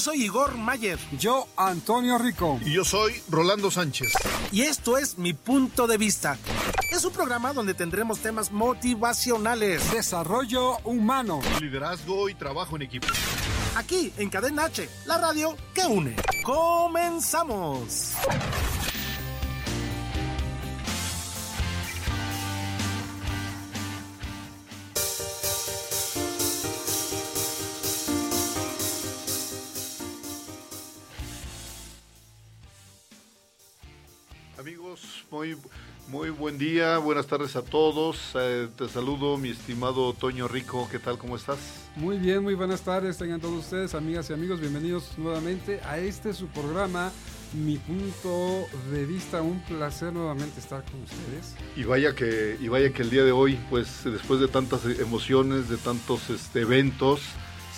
Yo soy Igor Mayer. Yo, Antonio Rico. Y yo soy Rolando Sánchez. Y esto es Mi Punto de Vista. Es un programa donde tendremos temas motivacionales. Desarrollo humano. Liderazgo y trabajo en equipo. Aquí, en Cadena H, la radio que une. ¡Comenzamos! Muy, muy buen día, buenas tardes a todos. Eh, te saludo, mi estimado Toño Rico. ¿Qué tal? ¿Cómo estás? Muy bien, muy buenas tardes. Tengan todos ustedes, amigas y amigos, bienvenidos nuevamente a este su programa. Mi punto de vista, un placer nuevamente estar con ustedes. Y vaya que, y vaya que el día de hoy, pues después de tantas emociones, de tantos este, eventos,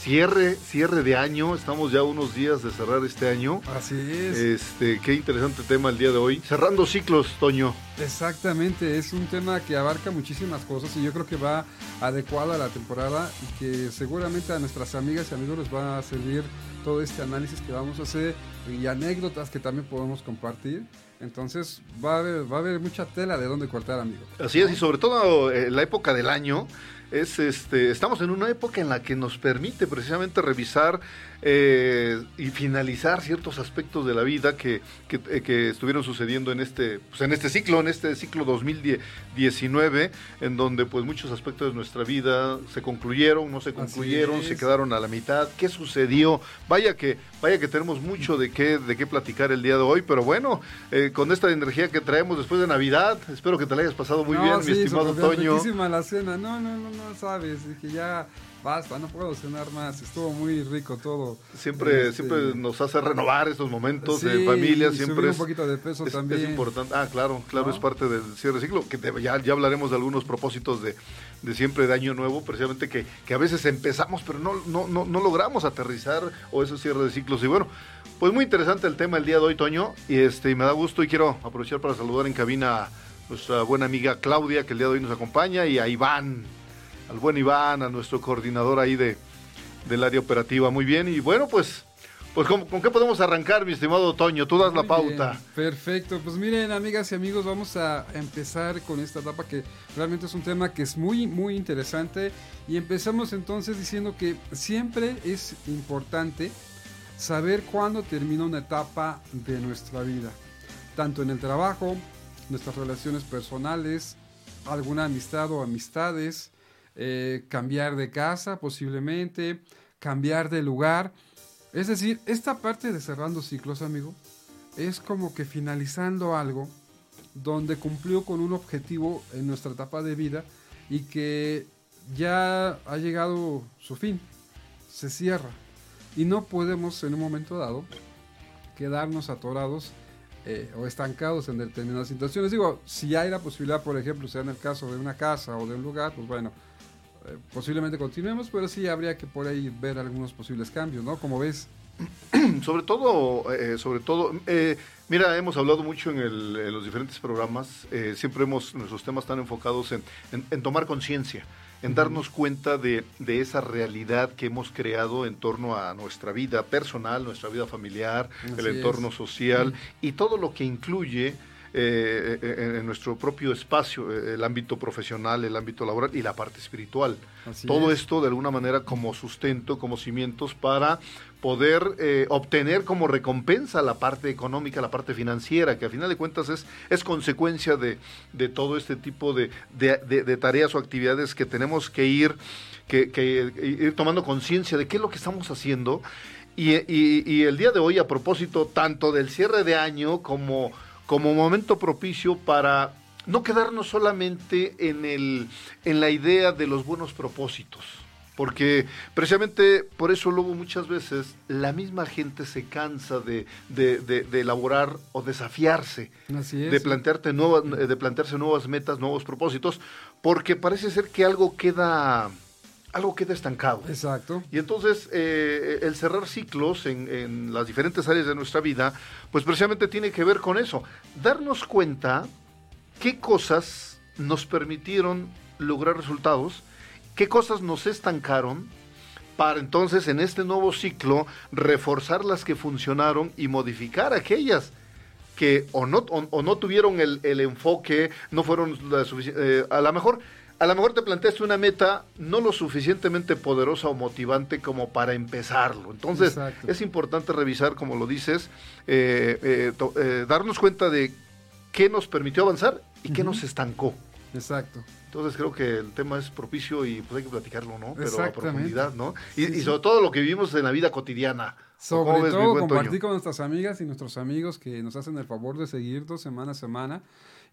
cierre, cierre de año, estamos ya unos días de cerrar este año. Así es. Este, qué interesante tema el día de hoy. Cerrando ciclos, Toño. Exactamente, es un tema que abarca muchísimas cosas y yo creo que va adecuado a la temporada y que seguramente a nuestras amigas y amigos les va a servir todo este análisis que vamos a hacer y anécdotas que también podemos compartir. Entonces va a haber, va a haber mucha tela de dónde cortar, amigos. Así es, y sobre todo eh, la época del año es este, estamos en una época en la que nos permite precisamente revisar eh, y finalizar ciertos aspectos de la vida que, eh, que, estuvieron sucediendo en este, pues en este ciclo, en este ciclo 2019, en donde pues muchos aspectos de nuestra vida se concluyeron, no se concluyeron, se quedaron a la mitad. ¿Qué sucedió? Vaya que, vaya que tenemos mucho de qué, de qué platicar el día de hoy, pero bueno, eh, con esta energía que traemos después de Navidad, espero que te la hayas pasado muy bien, mi estimado Toño. la cena, no, no, no, no sabes, que ya basta, no puedo cenar más, estuvo muy rico todo. Siempre, este, siempre nos hace renovar estos momentos de familia, siempre es, un poquito de peso también. Es importante, ah, claro, claro, es parte del cierre de ciclo, que ya, ya hablaremos de algunos propósitos de, de siempre de año nuevo, precisamente que, que a veces empezamos, pero no, no, no, no logramos aterrizar o esos cierres de ciclos. Y bueno, pues muy interesante el tema el día de hoy, Toño, y este, me da gusto y quiero aprovechar para saludar en cabina a nuestra buena amiga Claudia, que el día de hoy nos acompaña, y a Iván al buen Iván, a nuestro coordinador ahí de, del área operativa. Muy bien, y bueno, pues, pues ¿con, qué podemos arrancar, mi estimado Toño? Tú das la pauta. perfecto, pues miren, amigas y amigos, vamos a empezar con esta etapa que realmente es un tema que es muy, muy interesante. Y empezamos entonces diciendo que siempre es importante saber cuándo termina una etapa de nuestra vida, tanto en el trabajo, nuestras relaciones personales, alguna amistad o amistades, eh, cambiar de casa posiblemente, cambiar de lugar. Es decir, esta parte de cerrando ciclos, amigo, es como que finalizando algo donde cumplió con un objetivo en nuestra etapa de vida y que ya ha llegado su fin, se cierra. Y no podemos en un momento dado quedarnos atorados eh, o estancados en determinadas situaciones. Digo, si hay la posibilidad, por ejemplo, sea en el caso de una casa o de un lugar, pues bueno, eh, posiblemente continuemos, pero sí habría que por ahí ver algunos posibles cambios, ¿no? Como ves. sobre todo, eh, sobre todo, eh, mira, hemos hablado mucho en, los diferentes programas, siempre hemos, nuestros temas están enfocados en, tomar conciencia, en darnos cuenta de, esa realidad que hemos creado en torno a nuestra vida personal, nuestra vida familiar, el entorno social y todo lo que incluye eh, eh, en nuestro propio espacio, eh, el ámbito profesional, el ámbito laboral y la parte espiritual. Todo esto de alguna manera como sustento, como cimientos para poder obtener como recompensa la parte económica, la parte financiera, que al final de cuentas es, es consecuencia de, de todo este tipo de, de, tareas o actividades que tenemos que ir, que, que ir tomando conciencia de qué es lo que estamos haciendo. Y, y, y el día de hoy, a propósito tanto del cierre de año como como momento propicio para no quedarnos solamente en, el, en la idea de los buenos propósitos. Porque precisamente por eso luego muchas veces la misma gente se cansa de, de, de, elaborar o desafiarse, de, plantearte nuevas, de plantearse nuevas metas, nuevos propósitos, porque parece ser que algo queda algo queda estancado. Exacto. Y entonces eh, el cerrar ciclos en, en, las diferentes áreas de nuestra vida, pues precisamente tiene que ver con eso. Darnos cuenta qué cosas nos permitieron lograr resultados, qué cosas nos estancaron, para entonces en este nuevo ciclo reforzar las que funcionaron y modificar aquellas que o no, o, no tuvieron el, el, enfoque, no fueron la eh, a lo mejor a lo mejor te planteaste una meta no lo suficientemente poderosa o motivante como para empezarlo. Entonces, es importante revisar, como lo dices, eh, eh, eh, darnos cuenta de qué nos permitió avanzar y qué nos estancó. Exacto. Entonces creo que el tema es propicio y pues hay que platicarlo, ¿no? Pero a profundidad, ¿no? Y, sobre todo lo que vivimos en la vida cotidiana. Sobre todo compartir con nuestras amigas y nuestros amigos que nos hacen el favor de seguirnos semana a semana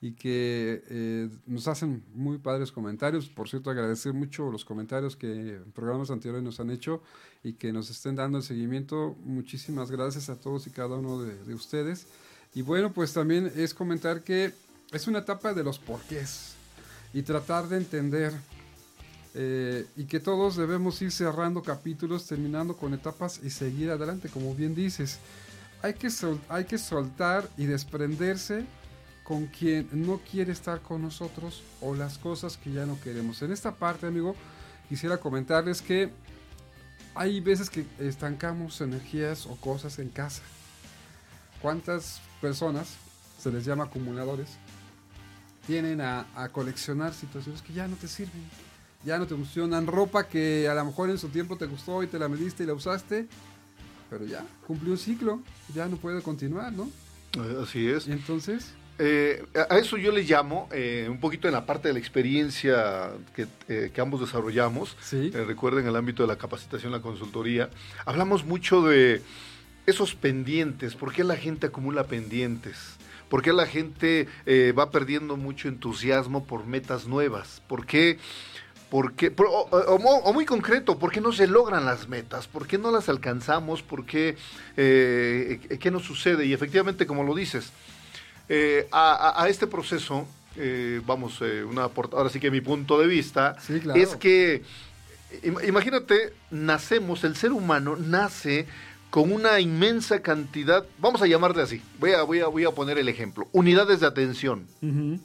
y que eh, nos hacen muy padres comentarios. Por cierto, agradecer mucho los comentarios que en programas anteriores nos han hecho y que nos estén dando el seguimiento. Muchísimas gracias a todos y cada uno de, ustedes. Y bueno, pues también es comentar que es una etapa de los porqués y tratar de entender eh, y que todos debemos ir cerrando capítulos, terminando con etapas y seguir adelante, como bien dices. Hay que, hay que soltar y desprenderse con quien no quiere estar con nosotros o las cosas que ya no queremos. En esta parte, amigo, quisiera comentarles que hay veces que estancamos energías o cosas en casa. ¿Cuántas personas, se les llama acumuladores, tienen a, coleccionar situaciones que ya no te sirven, ya no te funcionan? Ropa que a lo mejor en su tiempo te gustó y te la mediste y la usaste, pero ya cumplió un ciclo, ya no puede continuar, ¿no? Así es. Y entonces eh, a eso yo le llamo, eh, un poquito en la parte de la experiencia que, eh, ambos desarrollamos, recuerden el ámbito de la capacitación, la consultoría, hablamos mucho de esos pendientes, ¿por qué la gente acumula pendientes? ¿Por qué la gente va perdiendo mucho entusiasmo por metas nuevas? ¿Por qué? o, muy concreto, ¿por qué no se logran las metas? ¿Por qué no las alcanzamos? ¿Por qué? ¿Qué nos sucede? Y efectivamente, como lo dices, eh, a, este proceso, eh, vamos, eh, una ahora sí que mi punto de vista es que, imagínate, nacemos, el ser humano nace con una inmensa cantidad, vamos a llamarle así, voy a, voy a, voy a poner el ejemplo, unidades de atención.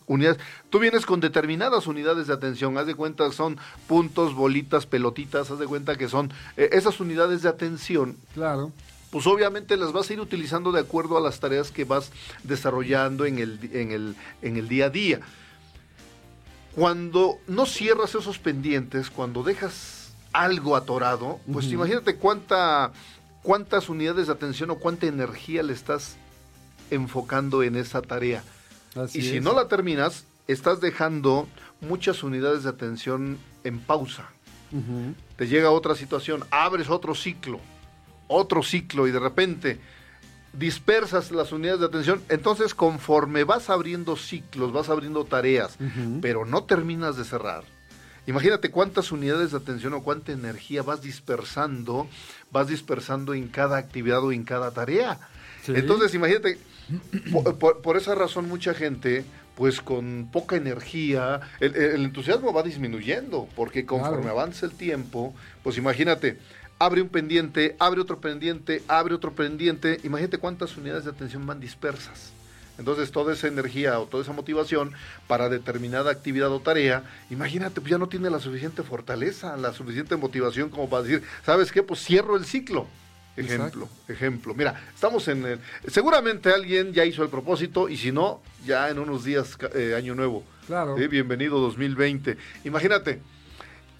unidades, tú vienes con determinadas unidades de atención, haz de cuenta que son puntos, bolitas, pelotitas, haz de cuenta que son esas unidades de atención. Claro pues obviamente las vas a ir utilizando de acuerdo a las tareas que vas desarrollando en el, en el, en el día a día. Cuando no cierras esos pendientes, cuando dejas algo atorado, pues imagínate cuánta, cuántas unidades de atención o cuánta energía le estás enfocando en esa tarea. y si no la terminas, estás dejando muchas unidades de atención en pausa. Te llega otra situación, abres otro ciclo otro ciclo y de repente dispersas las unidades de atención, entonces conforme vas abriendo ciclos, vas abriendo tareas, pero no terminas de cerrar. Imagínate cuántas unidades de atención o cuánta energía vas dispersando, vas dispersando en cada actividad o en cada tarea. Entonces, imagínate, por, esa razón mucha gente, pues con poca energía, el, entusiasmo va disminuyendo, porque conforme avanza el tiempo, pues imagínate, abre un pendiente, abre otro pendiente, abre otro pendiente. Imagínate cuántas unidades de atención van dispersas. Entonces toda esa energía o toda esa motivación para determinada actividad o tarea, imagínate, pues ya no tiene la suficiente fortaleza, la suficiente motivación como para decir, ¿sabes qué? Pues cierro el ciclo. Ejemplo, ejemplo. Mira, estamos en el, seguramente alguien ya hizo el propósito y si no, ya en unos días, eh, año nuevo. Claro. Bienvenido 2020. Imagínate,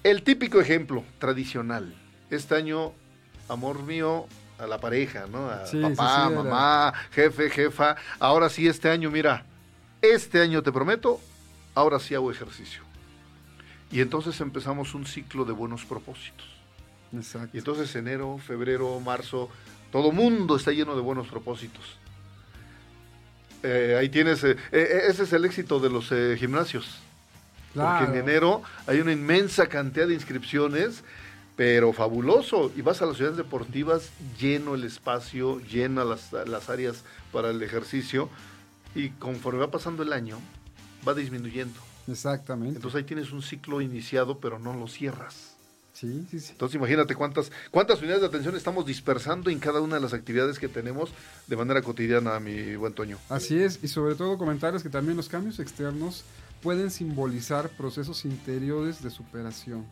el típico ejemplo tradicional este año, amor mío, a la pareja, ¿no? A papá, mamá, jefe, jefa. Ahora sí, este año, mira, este año te prometo, ahora sí hago ejercicio. Y entonces empezamos un ciclo de buenos propósitos. Exacto. Y entonces enero, febrero, marzo, todo mundo está lleno de buenos propósitos. Eh, ahí tienes, eh, eh, ese es el éxito de los gimnasios. Porque en enero hay una inmensa cantidad de inscripciones pero fabuloso. Y vas a las ciudades deportivas, lleno el espacio, llena las, las áreas para el ejercicio, y conforme va pasando el año, va disminuyendo. Exactamente. Entonces ahí tienes un ciclo iniciado, pero no lo cierras. Sí, sí, sí. Entonces imagínate cuántas, cuántas unidades de atención estamos dispersando en cada una de las actividades que tenemos de manera cotidiana, mi buen Toño. Así es, y sobre todo comentarles que también los cambios externos pueden simbolizar procesos interiores de superación.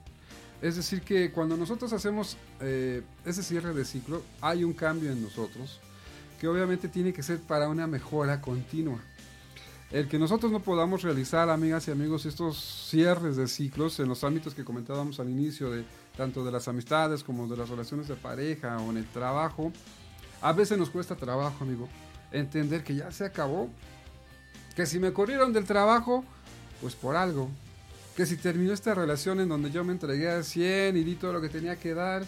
Es decir, que cuando nosotros hacemos eh, ese cierre de ciclo, hay un cambio en nosotros que obviamente tiene que ser para una mejora continua. El que nosotros no podamos realizar, amigas y amigos, estos cierres de ciclos en los ámbitos que comentábamos al inicio, de tanto de las amistades como de las relaciones de pareja o en el trabajo, a veces nos cuesta trabajo, amigo, entender que ya se acabó. Que si me corrieron del trabajo, pues por algo. Que si terminó esta relación en donde yo me entregué a 100 y di todo lo que tenía que dar,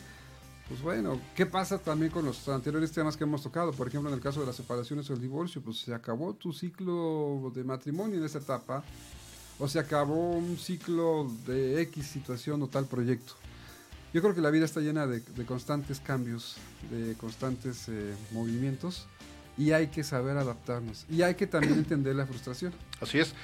pues bueno, ¿qué pasa también con los anteriores temas que hemos tocado? Por ejemplo, en el caso de las separaciones o el divorcio, pues se acabó tu ciclo de matrimonio en esa etapa, o se acabó un ciclo de X situación o tal proyecto. Yo creo que la vida está llena de, constantes cambios, de constantes eh, movimientos, y hay que saber adaptarnos, y hay que también entender la frustración. Así es.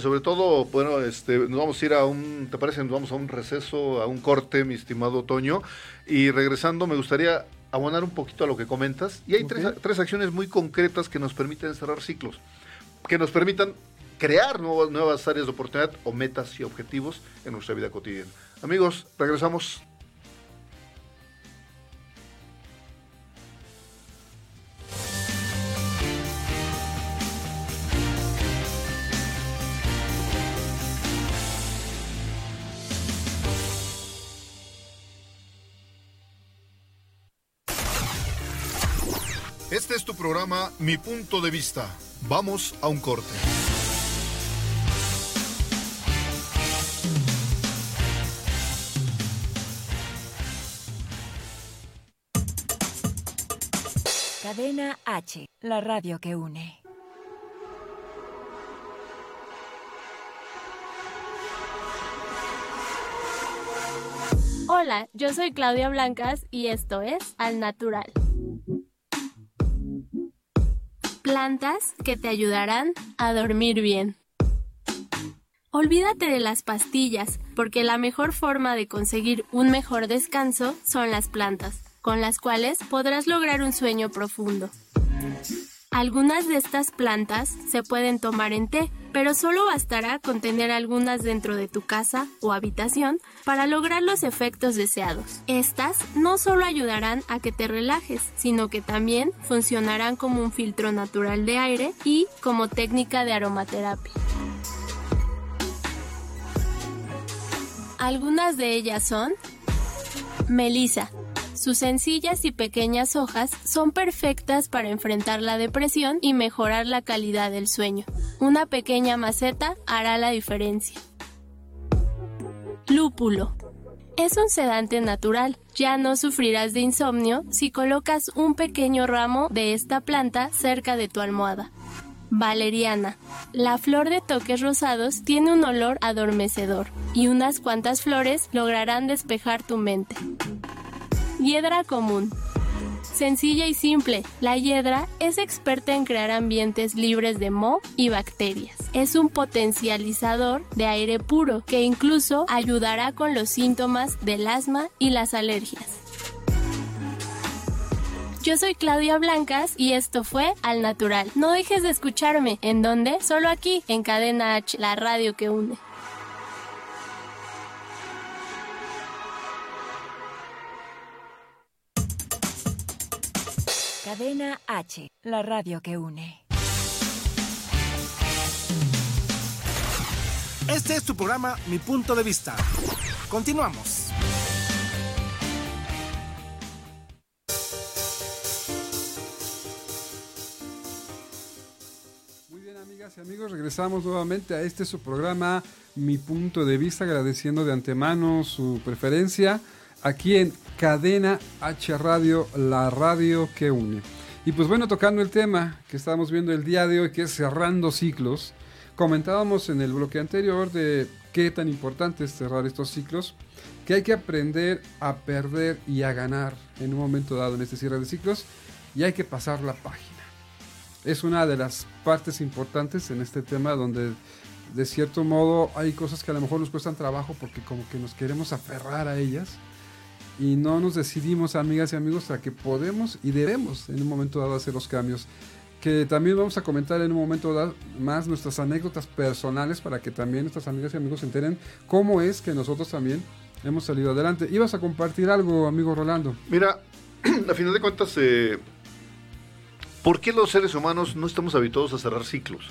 Sobre todo, bueno, este, nos vamos a ir a un, ¿te parece? Nos vamos a un receso, a un corte, mi estimado Toño. Y regresando, me gustaría abonar un poquito a lo que comentas. Y hay tres, tres acciones muy concretas que nos permiten cerrar ciclos, que nos permitan crear nuevas, nuevas áreas de oportunidad o metas y objetivos en nuestra vida cotidiana. Amigos, regresamos. Programa Mi Punto de Vista. Vamos a un corte. Cadena H, la radio que une. Hola, yo soy Claudia Blancas y esto es Al Natural. Plantas que te ayudarán a dormir bien. Olvídate de las pastillas, porque la mejor forma de conseguir un mejor descanso son las plantas, con las cuales podrás lograr un sueño profundo. Algunas de estas plantas se pueden tomar en té, pero solo bastará con tener algunas dentro de tu casa o habitación para lograr los efectos deseados. Estas no solo ayudarán a que te relajes, sino que también funcionarán como un filtro natural de aire y como técnica de aromaterapia. Algunas de ellas son Melisa. Sus sencillas y pequeñas hojas son perfectas para enfrentar la depresión y mejorar la calidad del sueño. Una pequeña maceta hará la diferencia. Lúpulo. Es un sedante natural. Ya no sufrirás de insomnio si colocas un pequeño ramo de esta planta cerca de tu almohada. Valeriana. La flor de toques rosados tiene un olor adormecedor y unas cuantas flores lograrán despejar tu mente. Hiedra común. Sencilla y simple, la hiedra es experta en crear ambientes libres de moho y bacterias. Es un potencializador de aire puro que incluso ayudará con los síntomas del asma y las alergias. Yo soy Claudia Blancas y esto fue Al Natural. No dejes de escucharme. ¿En dónde? Solo aquí, en Cadena H, la radio que une. Cadena H, la radio que une. Este es tu programa Mi Punto de Vista. Continuamos. Muy bien, amigas y amigos, regresamos nuevamente a este su programa, Mi Punto de Vista, agradeciendo de antemano su preferencia aquí en Cadena H Radio, la radio que une. Y pues bueno, tocando el tema que estamos viendo el día de hoy, que es cerrando ciclos, comentábamos en el bloque anterior de qué tan importante es cerrar estos ciclos, que hay que aprender a perder y a ganar en un momento dado en este cierre de ciclos y hay que pasar la página. Es una de las partes importantes en este tema donde de cierto modo hay cosas que a lo mejor nos cuestan trabajo porque como que nos queremos aferrar a ellas y no nos decidimos, amigas y amigos, a que podemos y debemos en un momento dado hacer los cambios. Que también vamos a comentar en un momento dado más nuestras anécdotas personales para que también nuestras amigas y amigos se enteren cómo es que nosotros también hemos salido adelante. Ibas a compartir algo, amigo Rolando. Mira, a final de cuentas, eh, ¿por qué los seres humanos no estamos habituados a cerrar ciclos?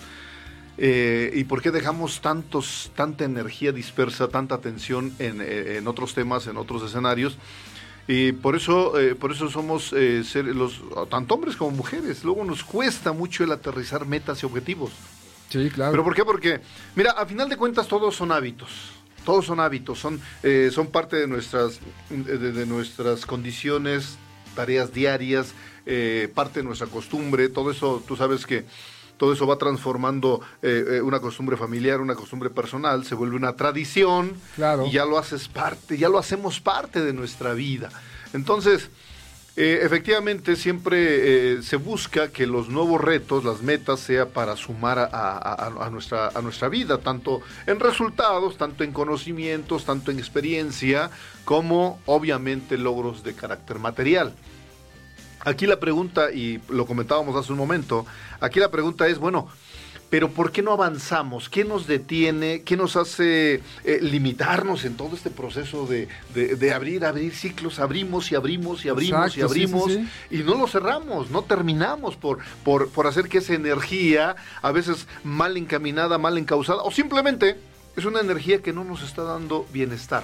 Eh, ¿Y por qué dejamos tantos, tanta energía dispersa, tanta atención en, eh, en otros temas, en otros escenarios? Y por eso, eh, por eso somos eh, ser- los, tanto hombres como mujeres. Luego nos cuesta mucho el aterrizar metas y objetivos. Sí, claro. ¿Pero por qué? Porque, mira, a final de cuentas todos son hábitos. Todos son hábitos, son, eh, son parte de nuestras, de, de nuestras condiciones, tareas diarias, parte de nuestra costumbre. Todo eso, tú sabes que todo eso va transformando eh, eh, una costumbre familiar, una costumbre personal, se vuelve una tradición Claro. y ya lo haces parte, ya lo hacemos parte de nuestra vida. Entonces, eh, efectivamente, siempre eh, se busca que los nuevos retos, las metas, sea para sumar a, a- a- a nuestra, a nuestra vida, tanto en resultados, tanto en conocimientos, tanto en experiencia, como obviamente logros de carácter material. Aquí la pregunta, y lo comentábamos hace un momento, aquí la pregunta es, bueno, pero ¿por qué no avanzamos? ¿Qué nos detiene? ¿Qué nos hace eh, limitarnos en todo este proceso de, de- de abrir, abrir ciclos? Abrimos y abrimos y abrimos y Exacto, sí, sí, abrimos sí. y no lo cerramos, no terminamos por, por, por hacer que esa energía, a veces mal encaminada, mal encausada, o simplemente es una energía que no nos está dando bienestar.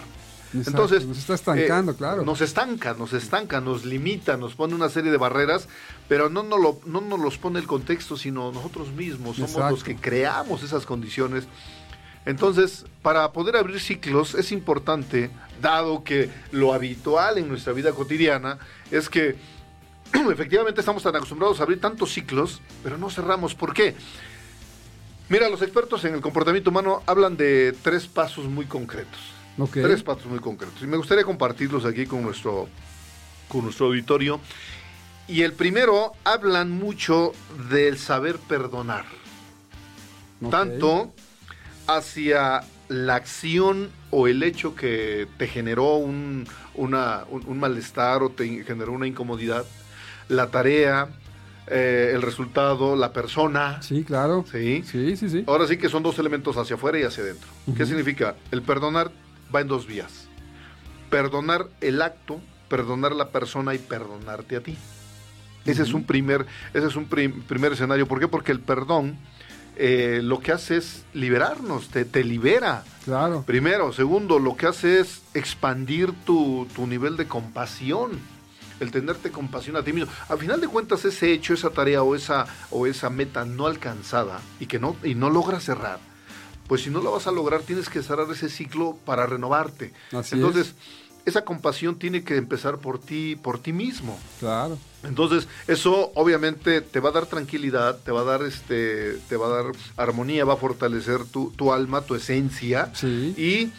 Exacto, Entonces, nos está estancando, eh, claro. Nos estanca, nos estanca, nos limita, nos pone una serie de barreras, pero no nos, lo, no nos los pone el contexto, sino nosotros mismos somos Exacto. los que creamos esas condiciones. Entonces, para poder abrir ciclos es importante, dado que lo habitual en nuestra vida cotidiana es que efectivamente estamos tan acostumbrados a abrir tantos ciclos, pero no cerramos. ¿Por qué? Mira, los expertos en el comportamiento humano hablan de tres pasos muy concretos. Tres pasos muy concretos. Y me gustaría compartirlos aquí con nuestro, con nuestro auditorio. Y el primero, hablan mucho del saber perdonar. Tanto hacia la acción o el hecho que te generó un, una- un- un malestar o te generó una incomodidad, la tarea, eh, el resultado, la persona. Sí, claro. ¿sí? Sí, sí, sí. Ahora sí que son dos elementos hacia afuera y hacia adentro. ¿Qué significa? El perdonar va en dos vías. Perdonar el acto, perdonar la persona y perdonarte a ti. Ese es un primer, ese es un prim- primer escenario. ¿Por qué? Porque el perdón eh, lo que hace es liberarnos, te, te libera. Claro. Primero. Segundo, lo que hace es expandir tu, tu nivel de compasión. El tenerte compasión a ti mismo. Al final de cuentas, ese hecho, esa tarea o esa, o esa meta no alcanzada y que no, y no logras cerrar, pues si no lo vas a lograr, tienes que cerrar ese ciclo para renovarte. Así Entonces, esa compasión tiene que empezar por ti, por ti mismo. Claro. Entonces, eso obviamente te va a dar tranquilidad, te va a dar este, te va a dar armonía, va a fortalecer tu, tu alma, tu esencia. Sí. Y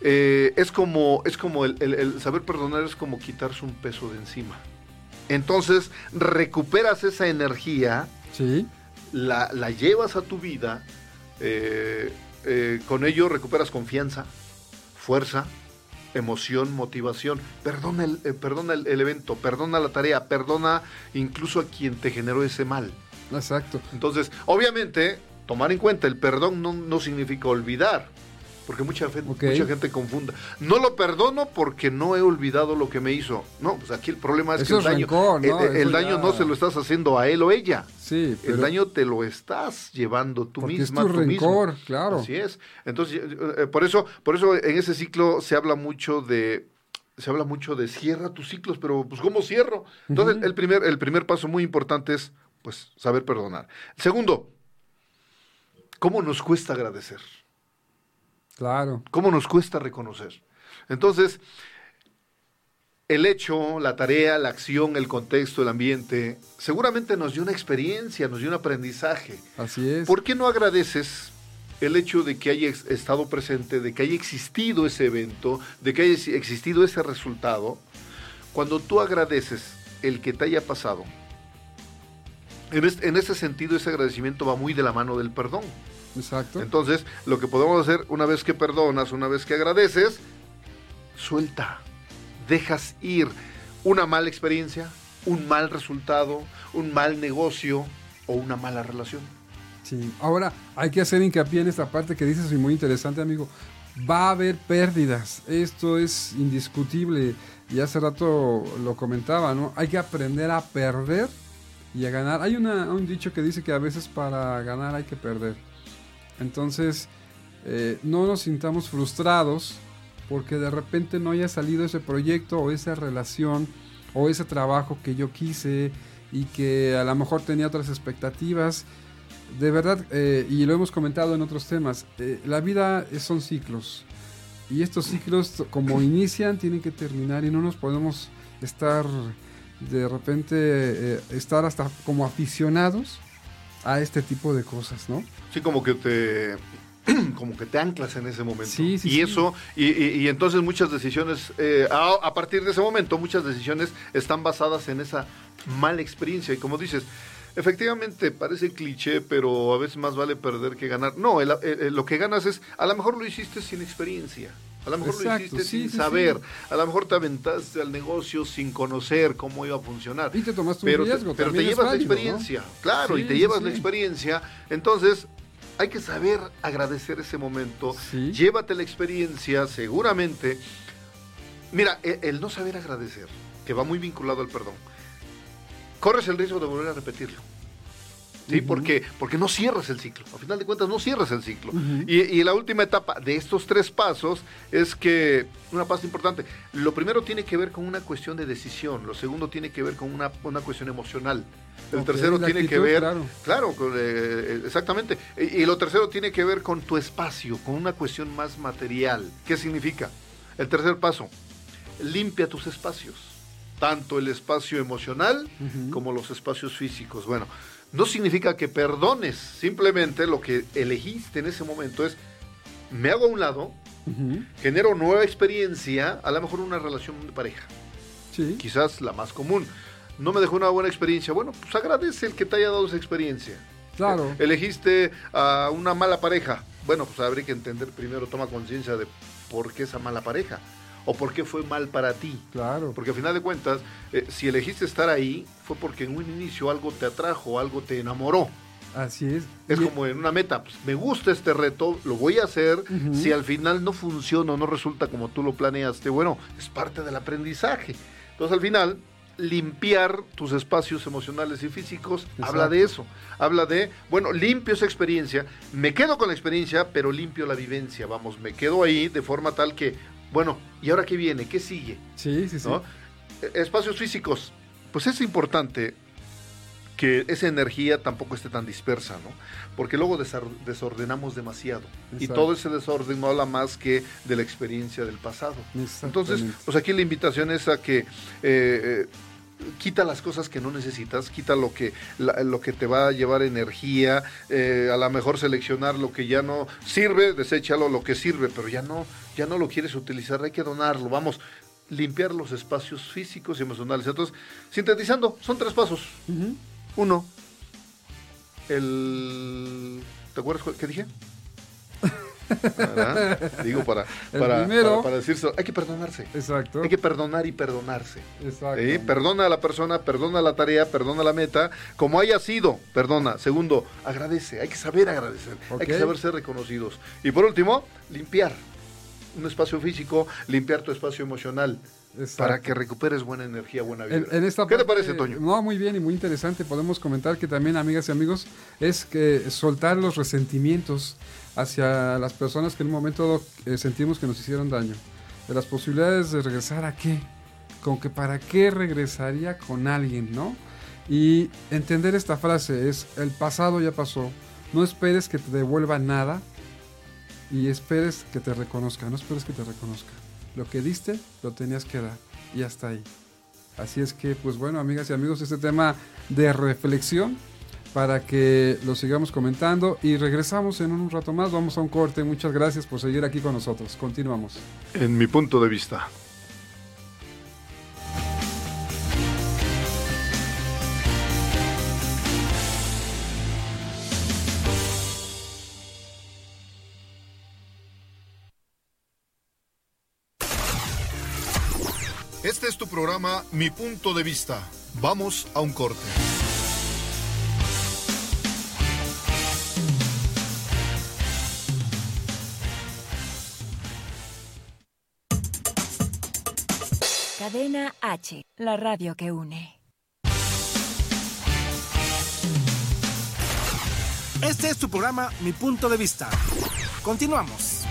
eh, es como, es como el, el- el saber perdonar es como quitarse un peso de encima. Entonces, recuperas esa energía, Sí. la, la llevas a tu vida, eh, eh, con ello recuperas confianza, fuerza, emoción, motivación. Perdona, el, eh, perdona el, el evento, perdona la tarea, perdona incluso a quien te generó ese mal. Exacto. Entonces, obviamente, tomar en cuenta el perdón no, no significa olvidar, porque mucha, fe- mucha gente confunda. No lo perdono porque no he olvidado lo que me hizo. No, pues aquí el problema es Eso que el es daño, rencor, ¿no? el- el daño ya- no se lo estás haciendo a él o ella. Sí, pero El daño te lo estás llevando tú Porque es misma, tu tú mismo. rencor, claro. Así es. Entonces, eh, eh, por eso, por eso en ese ciclo se habla mucho de se habla mucho de cierra tus ciclos, pero pues ¿cómo cierro? Entonces, el primer el primer paso muy importante es pues saber perdonar. Segundo, ¿cómo nos cuesta agradecer? Claro. ¿Cómo nos cuesta reconocer? Entonces, el hecho, la tarea, la acción, el contexto, el ambiente, seguramente nos dio una experiencia, nos dio un aprendizaje. Así es. ¿Por qué no agradeces el hecho de que haya estado presente, de que haya existido ese evento, de que haya existido ese resultado, cuando tú agradeces el que te haya pasado, en, ese sentido ese agradecimiento va muy de la mano del perdón. Exacto. Entonces, lo que podemos hacer una vez que perdonas, una vez que agradeces, suelta, dejas ir una mala experiencia, un mal resultado, un mal negocio o una mala relación. Sí, ahora hay que hacer hincapié en esta parte que dices y muy interesante, amigo. Va a haber pérdidas, esto es indiscutible. Y hace rato lo comentaba, ¿no? Hay que aprender a perder y a ganar. Hay un dicho que dice que a veces para ganar hay que perder. Entonces, eh, no nos sintamos frustrados porque de repente no haya salido ese proyecto o esa relación o ese trabajo que yo quise y que a lo mejor tenía otras expectativas. De verdad, eh, y lo hemos comentado en otros temas, eh, la vida son ciclos. Y estos ciclos, como inician, tienen que terminar y no nos podemos estar de repente eh, estar hasta como aficionados a este tipo de cosas, ¿no? Sí, como que te como que te anclas en ese momento. Sí, sí, y eso, y, entonces muchas decisiones, eh, a, partir de ese momento, muchas decisiones están basadas en esa mala experiencia. Y como dices, efectivamente parece cliché, pero a veces más vale perder que ganar. No, lo que ganas es, a lo mejor lo hiciste sin experiencia. A lo mejor lo hiciste sin saber, a lo mejor te aventaste al negocio sin conocer cómo iba a funcionar. Y te tomaste un pero riesgo. Te, pero te llevas la experiencia, claro, y te llevas la experiencia. Entonces, hay que saber agradecer ese momento. Llévate la experiencia, seguramente. Mira, el, el no saber agradecer, que va muy vinculado al perdón, corres el riesgo de volver a repetirlo. ¿Sí? porque, porque no cierras el ciclo. A final de cuentas, no cierras el ciclo. y, la última etapa de estos tres pasos es que, una paso importante, lo primero tiene que ver con una cuestión de decisión, lo segundo tiene que ver con una, cuestión emocional. El tercero tiene que ver, claro, eh, exactamente. Y, y lo tercero tiene que ver con tu espacio, con una cuestión más material. ¿Qué significa? El tercer paso, limpia tus espacios, tanto el espacio emocional como los espacios físicos. Bueno, no significa que perdones, simplemente lo que elegiste en ese momento es, me hago a un lado, genero nueva experiencia, a lo mejor una relación de pareja, sí. quizás la más común. No me dejó una buena experiencia, bueno, pues agradece el que te haya dado esa experiencia. Claro. Elegiste a una mala pareja, bueno, pues habría que entender primero, toma conciencia de por qué esa mala pareja o por qué fue mal para ti. Claro. Porque al final de cuentas, eh, si elegiste estar ahí, fue porque en un inicio algo te atrajo, algo te enamoró. Así es. Es como en una meta, pues, me gusta este reto, lo voy a hacer, si al final no funciona o no resulta como tú lo planeaste, bueno, es parte del aprendizaje. Entonces al final, limpiar tus espacios emocionales y físicos, habla de eso, habla de, bueno, limpio esa experiencia, me quedo con la experiencia, pero limpio la vivencia, vamos, me quedo ahí de forma tal que, bueno, ¿y ahora qué viene? ¿Qué sigue? Sí, sí, sí. Espacios físicos. Pues es importante que esa energía tampoco esté tan dispersa, ¿no? Porque luego desordenamos demasiado. Y todo ese desorden no habla más que de la experiencia del pasado. Entonces, pues aquí la invitación es a que eh, eh, quita las cosas que no necesitas, quita lo que, lo que te va a llevar energía, eh, a lo mejor seleccionar lo que ya no sirve, deséchalo lo que sirve, pero ya no, ya no lo quieres utilizar, hay que donarlo, vamos, limpiar los espacios físicos y emocionales. Entonces, sintetizando, son tres pasos. Uno, el... ¿Te acuerdas qué dije? Digo, para, para, para, Hay que perdonarse. Exacto. Hay que perdonar y perdonarse. Exacto. Perdona a la persona, perdona la tarea, perdona la meta, como haya sido, perdona. Segundo, agradece. Hay que saber agradecer. Hay que saber ser reconocidos. Y por último, limpiar un espacio físico, limpiar tu espacio emocional. Para que recuperes buena energía, buena vida. ¿Qué te parece, Toño? No, muy bien y muy interesante. Podemos comentar que también, amigas y amigos, es que soltar los resentimientos hacia las personas que en un momento eh, sentimos que nos hicieron daño. De las posibilidades de regresar a qué. Como que para qué regresaría con alguien, ¿no? Y entender esta frase es, el pasado ya pasó. No esperes que te devuelva nada y esperes que te reconozca. No esperes que te reconozca. Lo que diste, lo tenías que dar. Y hasta ahí. Así es que, pues bueno, amigas y amigos, este tema de reflexión para que lo sigamos comentando y regresamos en un rato más. Vamos a un corte. Muchas gracias por seguir aquí con nosotros. Continuamos. En mi punto de vista. Programa Mi punto de vista. Vamos a un corte. Cadena H, la radio que une. Este es tu programa Mi punto de vista. Continuamos.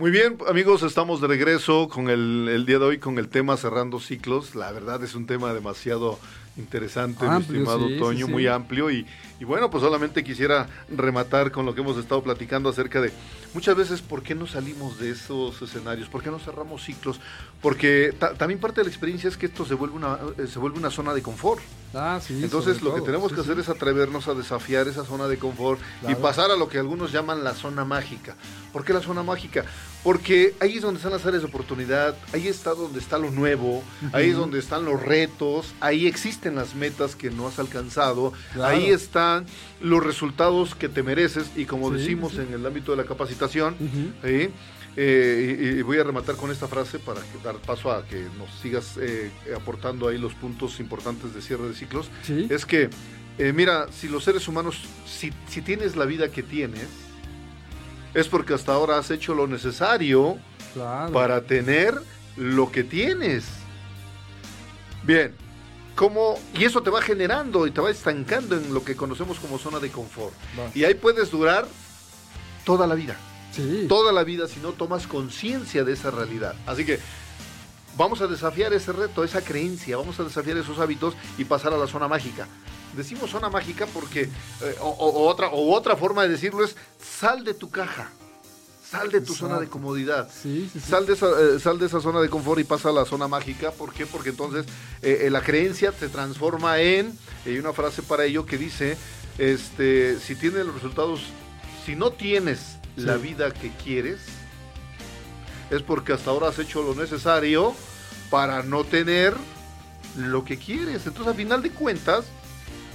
Muy bien, amigos, estamos de regreso con el, el día de hoy con el tema cerrando ciclos. La verdad es un tema demasiado interesante, mi estimado sí, Toño, sí, muy sí. amplio y, y bueno, pues solamente quisiera rematar con lo que hemos estado platicando acerca de muchas veces por qué no salimos de esos escenarios, por qué no cerramos ciclos, porque ta- también parte de la experiencia es que esto se vuelve una eh, se vuelve una zona de confort. Ah, sí. Entonces lo que tenemos Sí, que sí. hacer es atrevernos a desafiar esa zona de confort y pasar a lo que algunos llaman la zona mágica. ¿Por qué la zona mágica? Porque ahí es donde están las áreas de oportunidad, ahí está donde está lo nuevo, ahí es donde están los retos, ahí existen las metas que no has alcanzado, Claro. ahí están los resultados que te mereces y como decimos en el ámbito de la capacitación, Eh, y, y voy a rematar con esta frase para que- dar paso a que nos sigas eh, aportando ahí los puntos importantes de cierre de ciclos. Sí. Es que, eh, mira, si los seres humanos, si, si tienes la vida que tienes, es porque hasta ahora has hecho lo necesario Claro. para tener lo que tienes. Bien, ¿cómo? Y eso te va generando y te va estancando en lo que conocemos como zona de confort. Va. Y ahí puedes durar toda la vida Sí. toda la vida si no tomas conciencia de esa realidad. Así que vamos a desafiar ese reto, esa creencia, vamos a desafiar esos hábitos y pasar a la zona mágica. Decimos zona mágica porque, eh, o, otra, o otra forma de decirlo es, sal de tu caja, sal de tu zona de comodidad. Sí, sí, sí. Sal de, esa, eh, sal de esa zona de confort y pasa a la zona mágica. ¿Por qué? Porque entonces eh, la creencia se transforma en. Hay una frase para ello que dice: este, si tienes los resultados, si no tienes la vida que quieres, es porque hasta ahora has hecho lo necesario para no tener lo que quieres. Entonces, a final de cuentas,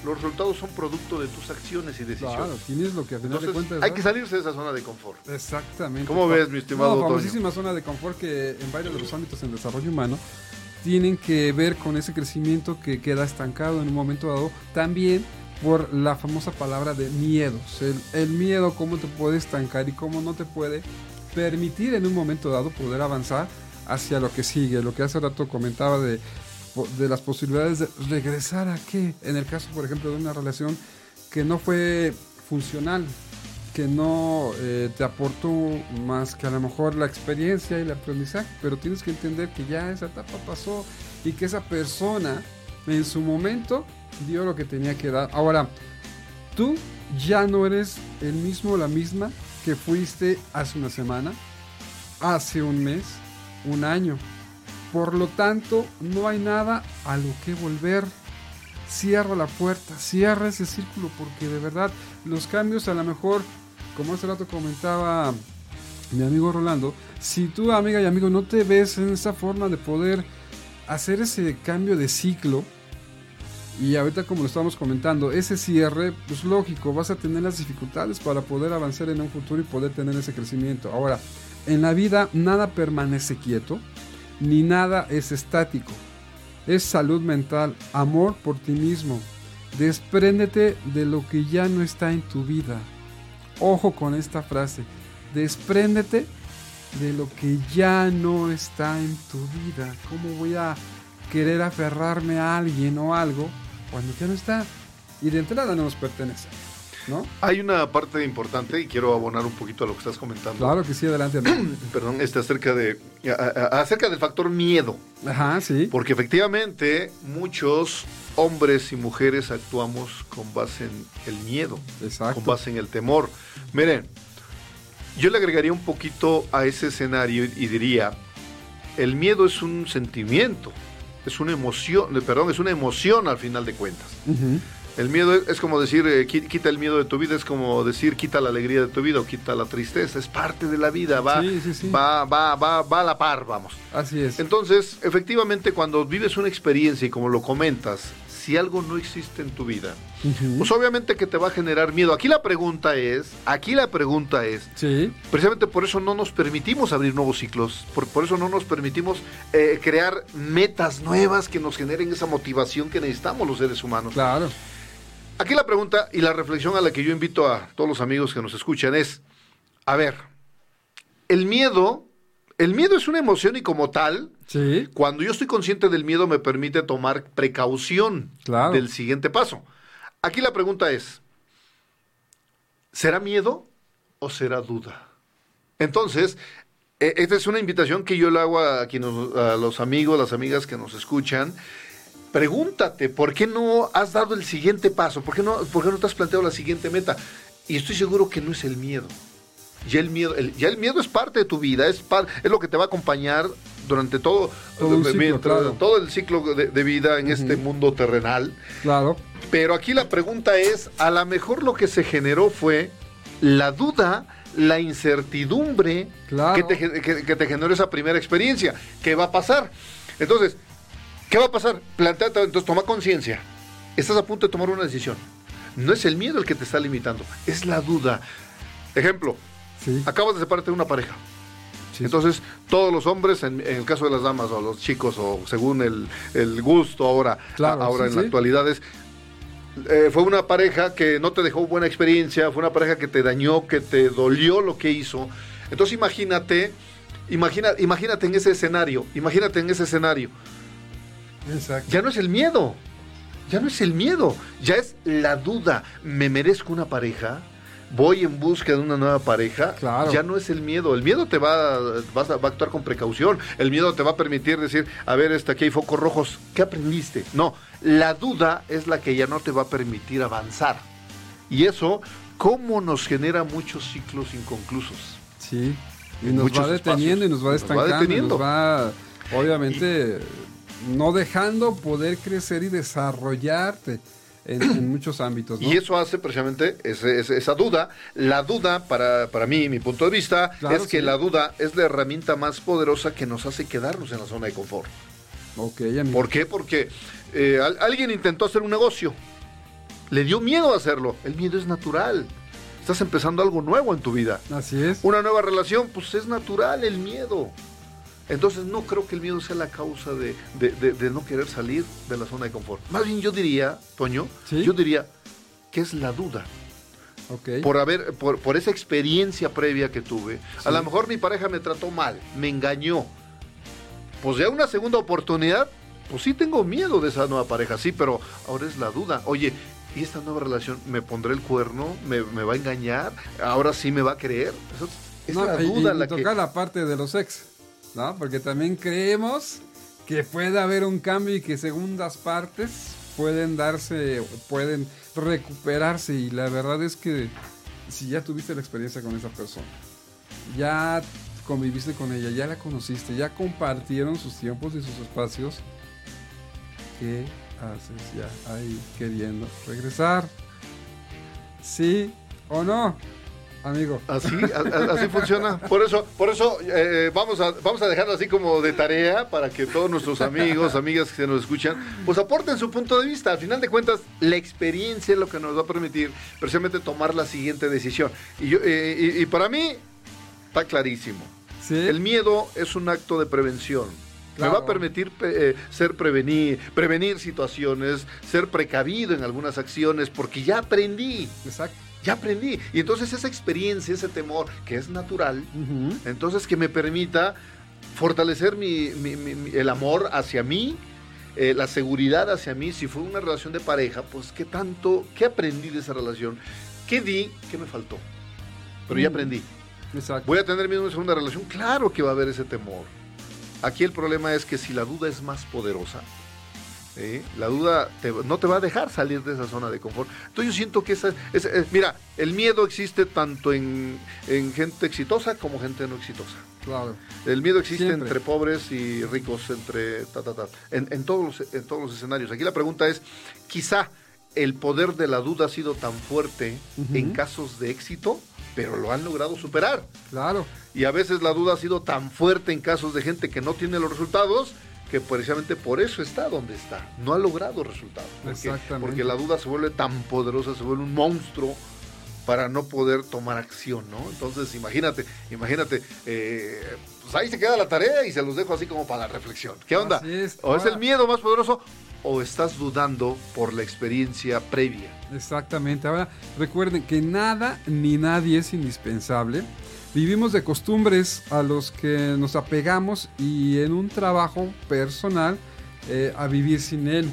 los resultados son producto de tus acciones y decisiones. Claro, tienes lo que a final de cuentas. hay ¿no? que salirse de esa zona de confort. Exactamente. ¿Cómo ves, mi estimado No, famosísima zona de confort que en varios de los ámbitos en desarrollo humano tienen que ver con ese crecimiento que queda estancado en un momento dado. También por la famosa palabra de miedos. El, el miedo, cómo te puede estancar y cómo no te puede permitir en un momento dado poder avanzar hacia lo que sigue. Lo que hace rato comentaba de, de las posibilidades de regresar a qué. En el caso, por ejemplo, de una relación que no fue funcional, que no eh, te aportó más que a lo mejor la experiencia y el aprendizaje, pero tienes que entender que ya esa etapa pasó y que esa persona en su momento dio lo que tenía que dar. Ahora, tú ya no eres el mismo o la misma que fuiste hace una semana, hace un mes, un año. Por lo tanto, no hay nada a lo que volver. Cierra la puerta, cierra ese círculo, porque de verdad los cambios a lo mejor, como hace rato comentaba mi amigo Rolando, si tú amiga y amigo no te ves en esa forma de poder hacer ese cambio de ciclo, y ahorita como lo estamos comentando, ese cierre, pues lógico, vas a tener las dificultades para poder avanzar en un futuro y poder tener ese crecimiento. Ahora, en la vida nada permanece quieto, ni nada es estático. Es salud mental, amor por ti mismo. Despréndete de lo que ya no está en tu vida. Ojo con esta frase. Despréndete de lo que ya no está en tu vida. ¿Cómo voy a querer aferrarme a alguien o algo cuando ya no está? Y de entrada no nos pertenece. ¿No? Hay una parte importante y quiero abonar un poquito a lo que estás comentando. Claro que sí, adelante. Perdón, este acerca de a- a- acerca del factor miedo, Ajá, sí. porque efectivamente muchos hombres y mujeres actuamos con base en el miedo, Exacto. con base en el temor. Miren, Yo le agregaría un poquito a ese escenario y diría, el miedo es un sentimiento, es una emoción, perdón, es una emoción al final de cuentas. El miedo es, como decir, eh, quita el miedo de tu vida, es como decir, quita la alegría de tu vida o quita la tristeza, es parte de la vida, va, va, va, va, va a la par, vamos. Así es. Entonces, efectivamente, cuando vives una experiencia y como lo comentas, si algo no existe en tu vida, pues obviamente que te va a generar miedo. Aquí la pregunta es, aquí la pregunta es, sí. precisamente por eso no nos permitimos abrir nuevos ciclos, por, por eso no nos permitimos eh, crear metas nuevas que nos generen esa motivación que necesitamos los seres humanos. Claro. Aquí la pregunta y la reflexión a la que yo invito a todos los amigos que nos escuchan es, a ver, el miedo, el miedo es una emoción y como tal, Sí. Cuando yo estoy consciente del miedo me permite tomar precaución del siguiente paso. Aquí la pregunta es, ¿será miedo o será duda? Entonces, e, esta es una invitación que yo le hago a, quienes, a los amigos, las amigas que nos escuchan. Pregúntate, ¿por qué no has dado el siguiente paso? ¿Por qué no, por qué no te has planteado la siguiente meta? Y estoy seguro que no es el miedo. Ya el miedo, ya el miedo es parte de tu vida, es, es lo que te va a acompañar durante todo, todo, el ciclo de, vida en este mundo terrenal. Claro. Pero aquí la pregunta es, a lo mejor lo que se generó fue la duda, la incertidumbre que, te, que, te generó esa primera experiencia. ¿Qué va a pasar? Entonces, ¿qué va a pasar? Planteate, entonces toma conciencia. Estás a punto de tomar una decisión. No es el miedo el que te está limitando, es la duda. Ejemplo, acabas de separarte de una pareja entonces, todos los hombres, en, el caso de las damas o los chicos, o según el, gusto ahora, ahora en la actualidad, es, eh, fue una pareja que no te dejó buena experiencia, fue una pareja que te dañó, que te dolió lo que hizo. Entonces, imagínate, imagina, imagínate en ese escenario, imagínate en ese escenario. Ya no es el miedo, ya no es el miedo, ya es la duda. ¿Me merezco una pareja? Voy en busca de una nueva pareja, ya no es el miedo. El miedo te va, vas a, va a actuar con precaución. El miedo te va a permitir decir, a ver, este, aquí hay focos rojos. ¿Qué aprendiste? No, la duda es la que ya no te va a permitir avanzar. Y eso, ¿cómo nos genera muchos ciclos inconclusos? Sí, y nos va deteniendo y nos va estancando. Y nos va, obviamente, no dejando poder crecer y desarrollarte en, muchos ámbitos. Y eso hace precisamente esa duda. La duda, para, para mí, mi punto de vista, es que la duda es la herramienta más poderosa que nos hace quedarnos en la zona de confort. Okay, ¿Por qué? Porque eh, alguien intentó hacer un negocio. Le dio miedo a hacerlo. El miedo es natural. Estás empezando algo nuevo en tu vida. Así es. Una nueva relación, pues es natural el miedo. Entonces no creo que el miedo sea la causa de, no querer salir de la zona de confort. Más bien yo diría, Toño, yo diría que es la duda. Por haber, por, esa experiencia previa que tuve. A lo mejor mi pareja me trató mal, me engañó. Pues ya una segunda oportunidad, pues sí tengo miedo de esa nueva pareja, sí, pero ahora es la duda. Oye, ¿y esta nueva relación me pondré el cuerno? ¿Me, va a engañar? ¿Ahora sí me va a creer? es la duda la toca la parte de los ex. ¿No? Porque también creemos que puede haber un cambio y que segundas partes pueden darse, pueden recuperarse y la verdad es que si ya tuviste la experiencia con esa persona, ya conviviste con ella, ya la conociste, ya compartieron sus tiempos y sus espacios, ¿qué haces ya ahí queriendo regresar? ¿Sí o no? Amigo. Así, así funciona. Por eso, por eso eh, vamos a vamos a dejarlo así como de tarea para que todos nuestros amigos, amigas que nos escuchan, pues aporten su punto de vista. Al final de cuentas, la experiencia es lo que nos va a permitir precisamente tomar la siguiente decisión. Y yo eh, y, para mí está clarísimo. El miedo es un acto de prevención. Me va a permitir eh, ser prevenir, prevenir situaciones, ser precavido en algunas acciones, porque ya aprendí. Exacto ya aprendí. Y entonces esa experiencia, ese temor, que es natural, entonces que me permita fortalecer mi, el amor hacia mí, eh, la seguridad hacia mí, si fue una relación de pareja, pues qué tanto, qué aprendí de esa relación, qué di, qué me faltó. Pero ya aprendí. Exacto. Voy a tener mi segunda relación, claro que va a haber ese temor. Aquí el problema es que si la duda es más poderosa, La duda te- no te va a dejar salir de esa zona de confort. Entonces yo siento que esa, esa- eh, mira, el miedo existe tanto en, en gente exitosa como gente no exitosa. Claro. El miedo existe Siempre. entre pobres y ricos, entre ta, ta, ta, en, en todos los, en todos los escenarios. Aquí la pregunta es, quizá el poder de la duda ha sido tan fuerte en casos de éxito, pero lo han logrado superar. Claro. Y a veces la duda ha sido tan fuerte en casos de gente que no tiene los resultados que precisamente por eso está donde está. No ha logrado resultados. Porque, Exactamente. porque la duda se vuelve tan poderosa, se vuelve un monstruo para no poder tomar acción, ¿no? Entonces, imagínate, imagínate, eh, pues ahí se queda la tarea y se los dejo así como para la reflexión. ¿Qué onda? Es. ¿O es el miedo más poderoso o estás dudando por la experiencia previa? Exactamente. Ahora, recuerden que nada ni nadie es indispensable. Vivimos de costumbres a los que nos apegamos y en un trabajo personal eh, a vivir sin él.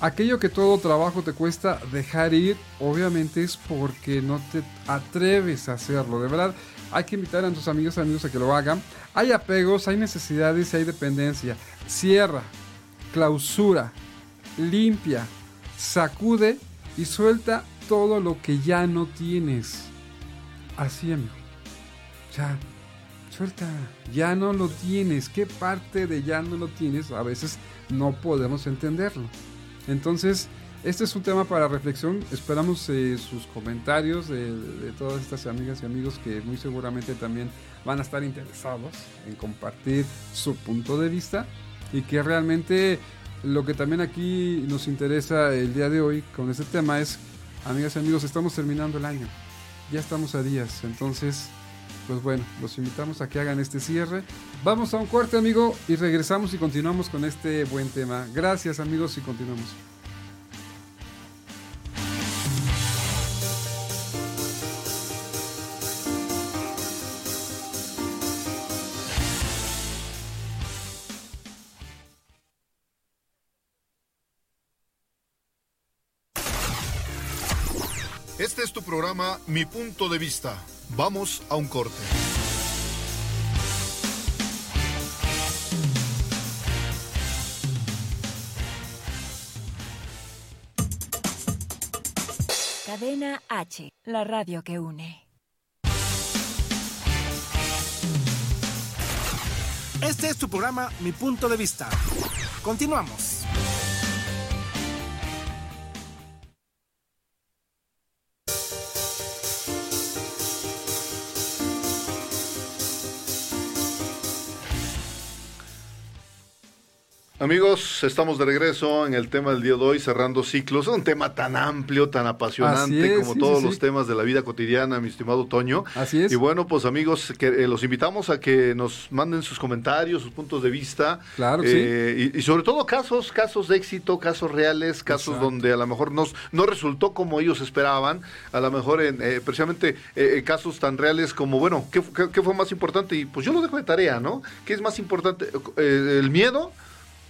Aquello que todo trabajo te cuesta dejar ir, obviamente es porque no te atreves a hacerlo. De verdad, hay que invitar a tus amigos amigos a que lo hagan. Hay apegos, hay necesidades y hay dependencia. Cierra, clausura, limpia, sacude y suelta todo lo que ya no tienes. Así, amigo. Ya, suelta. Ya no lo tienes. ¿Qué parte de ya no lo tienes? A veces no podemos entenderlo. Entonces, este es un tema para reflexión. Esperamos eh, sus comentarios de, de todas estas amigas y amigos que muy seguramente también van a estar interesados en compartir su punto de vista y que realmente lo que también aquí nos interesa el día de hoy con este tema es, amigas y amigos, estamos terminando el año. Ya estamos a días, entonces, pues bueno, los invitamos a que hagan este cierre. Vamos a un corte, amigo, y regresamos y continuamos con este buen tema. Gracias, amigos, y continuamos. Este es tu programa Mi Punto de Vista. Vamos a un corte. Cadena H, la radio que une. Este es tu programa Mi Punto de Vista. Continuamos. Amigos, estamos de regreso en el tema del día de hoy, cerrando ciclos. Es un tema tan amplio, tan apasionante es, como sí, todos sí, los sí. temas de la vida cotidiana, mi estimado Toño. Así es. Y bueno, pues amigos, que, eh, los invitamos a que nos manden sus comentarios, sus puntos de vista. Claro Eh, y, y sobre todo casos, casos de éxito, casos reales, casos Exacto. donde a lo mejor nos, no resultó como ellos esperaban. A lo mejor en, eh, precisamente eh, eh, casos tan reales como, bueno, ¿qué, qué- qué fue más importante? Y pues yo lo dejo de tarea, ¿no? ¿Qué es más importante? Eh, el miedo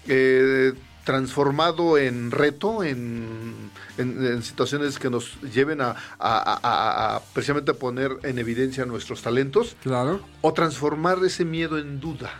eh, transformado en reto, en, en- en situaciones que nos lleven a, a- a- a- a precisamente poner en evidencia nuestros talentos, Claro. o transformar ese miedo en duda.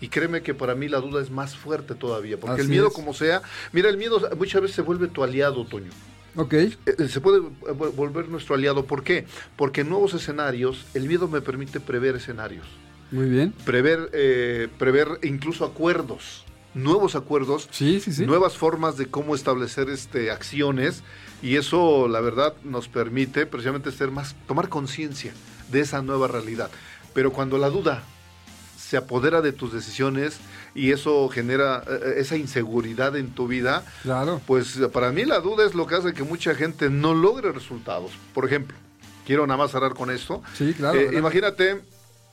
Y créeme que para mí la duda es más fuerte todavía, porque el miedo es. como sea, mira, el miedo muchas veces se vuelve tu aliado, Toño. Ok. Eh, eh, Se puede eh, vol- volver nuestro aliado. ¿Por qué? Porque en nuevos escenarios, el miedo me permite prever escenarios Muy bien. prever, eh, prever incluso acuerdos, nuevos acuerdos, Sí, sí, sí. nuevas formas de cómo establecer este, acciones y eso la verdad nos permite precisamente ser más, tomar conciencia de esa nueva realidad. Pero cuando la duda se apodera de tus decisiones y eso genera eh, esa inseguridad en tu vida, Claro. pues para mí la duda es lo que hace que mucha gente no logre resultados. Por ejemplo, quiero nada más cerrar con esto. Sí, claro. Eh, imagínate, eh, eh,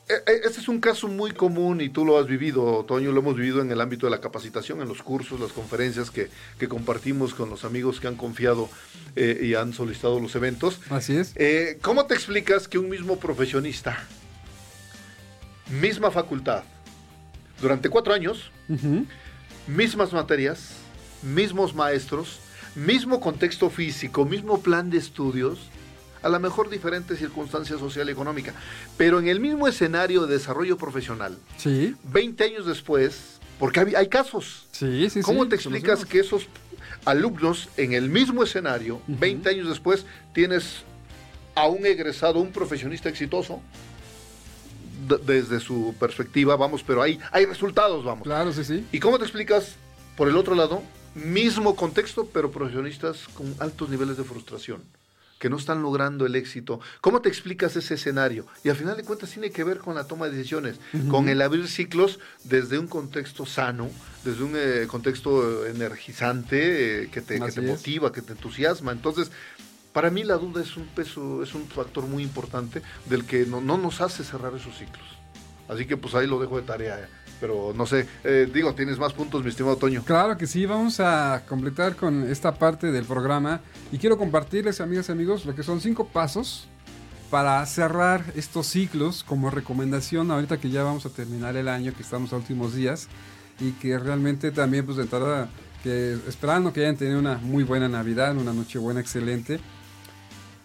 este es un caso muy común y tú lo has vivido, Toño, lo hemos vivido en el ámbito de la capacitación, en los cursos, las conferencias que, que compartimos con los amigos que han confiado eh, y han solicitado los eventos. Así es. Eh, ¿Cómo te explicas que un mismo profesionista, misma facultad, durante cuatro años, mismas materias, mismos maestros, mismo contexto físico, mismo plan de estudios, a lo mejor diferente circunstancia social y económica, pero en el mismo escenario de desarrollo profesional, Sí. 20 años después, Porque hay, hay casos. Sí, sí, ¿Cómo sí, te explicas que esos alumnos en el mismo escenario, 20 años después, tienes a un egresado, un profesionista exitoso? desde su perspectiva, vamos, pero hay, hay resultados, vamos. Claro, sí, sí. ¿Y cómo te explicas, por el otro lado, mismo contexto, pero profesionistas con altos niveles de frustración, que no están logrando el éxito? ¿Cómo te explicas ese escenario? Y al final de cuentas tiene que ver con la toma de decisiones, con el abrir ciclos desde un contexto sano, desde un eh, contexto eh, energizante, eh, que te, que motiva, que te entusiasma. Entonces, para mí la duda es un peso, es un factor muy importante del que no, no nos hace cerrar esos ciclos. Así que pues ahí lo dejo de tarea. Pero no sé, eh, digo, tienes más puntos, mi estimado Toño. Claro que sí, vamos a completar con esta parte del programa y quiero compartirles, amigas y amigos, lo que son cinco pasos para cerrar estos ciclos como recomendación ahorita que ya vamos a terminar el año, que estamos a últimos días y que realmente también pues de entrada que esperando que hayan tenido una muy buena Navidad, una noche buena excelente.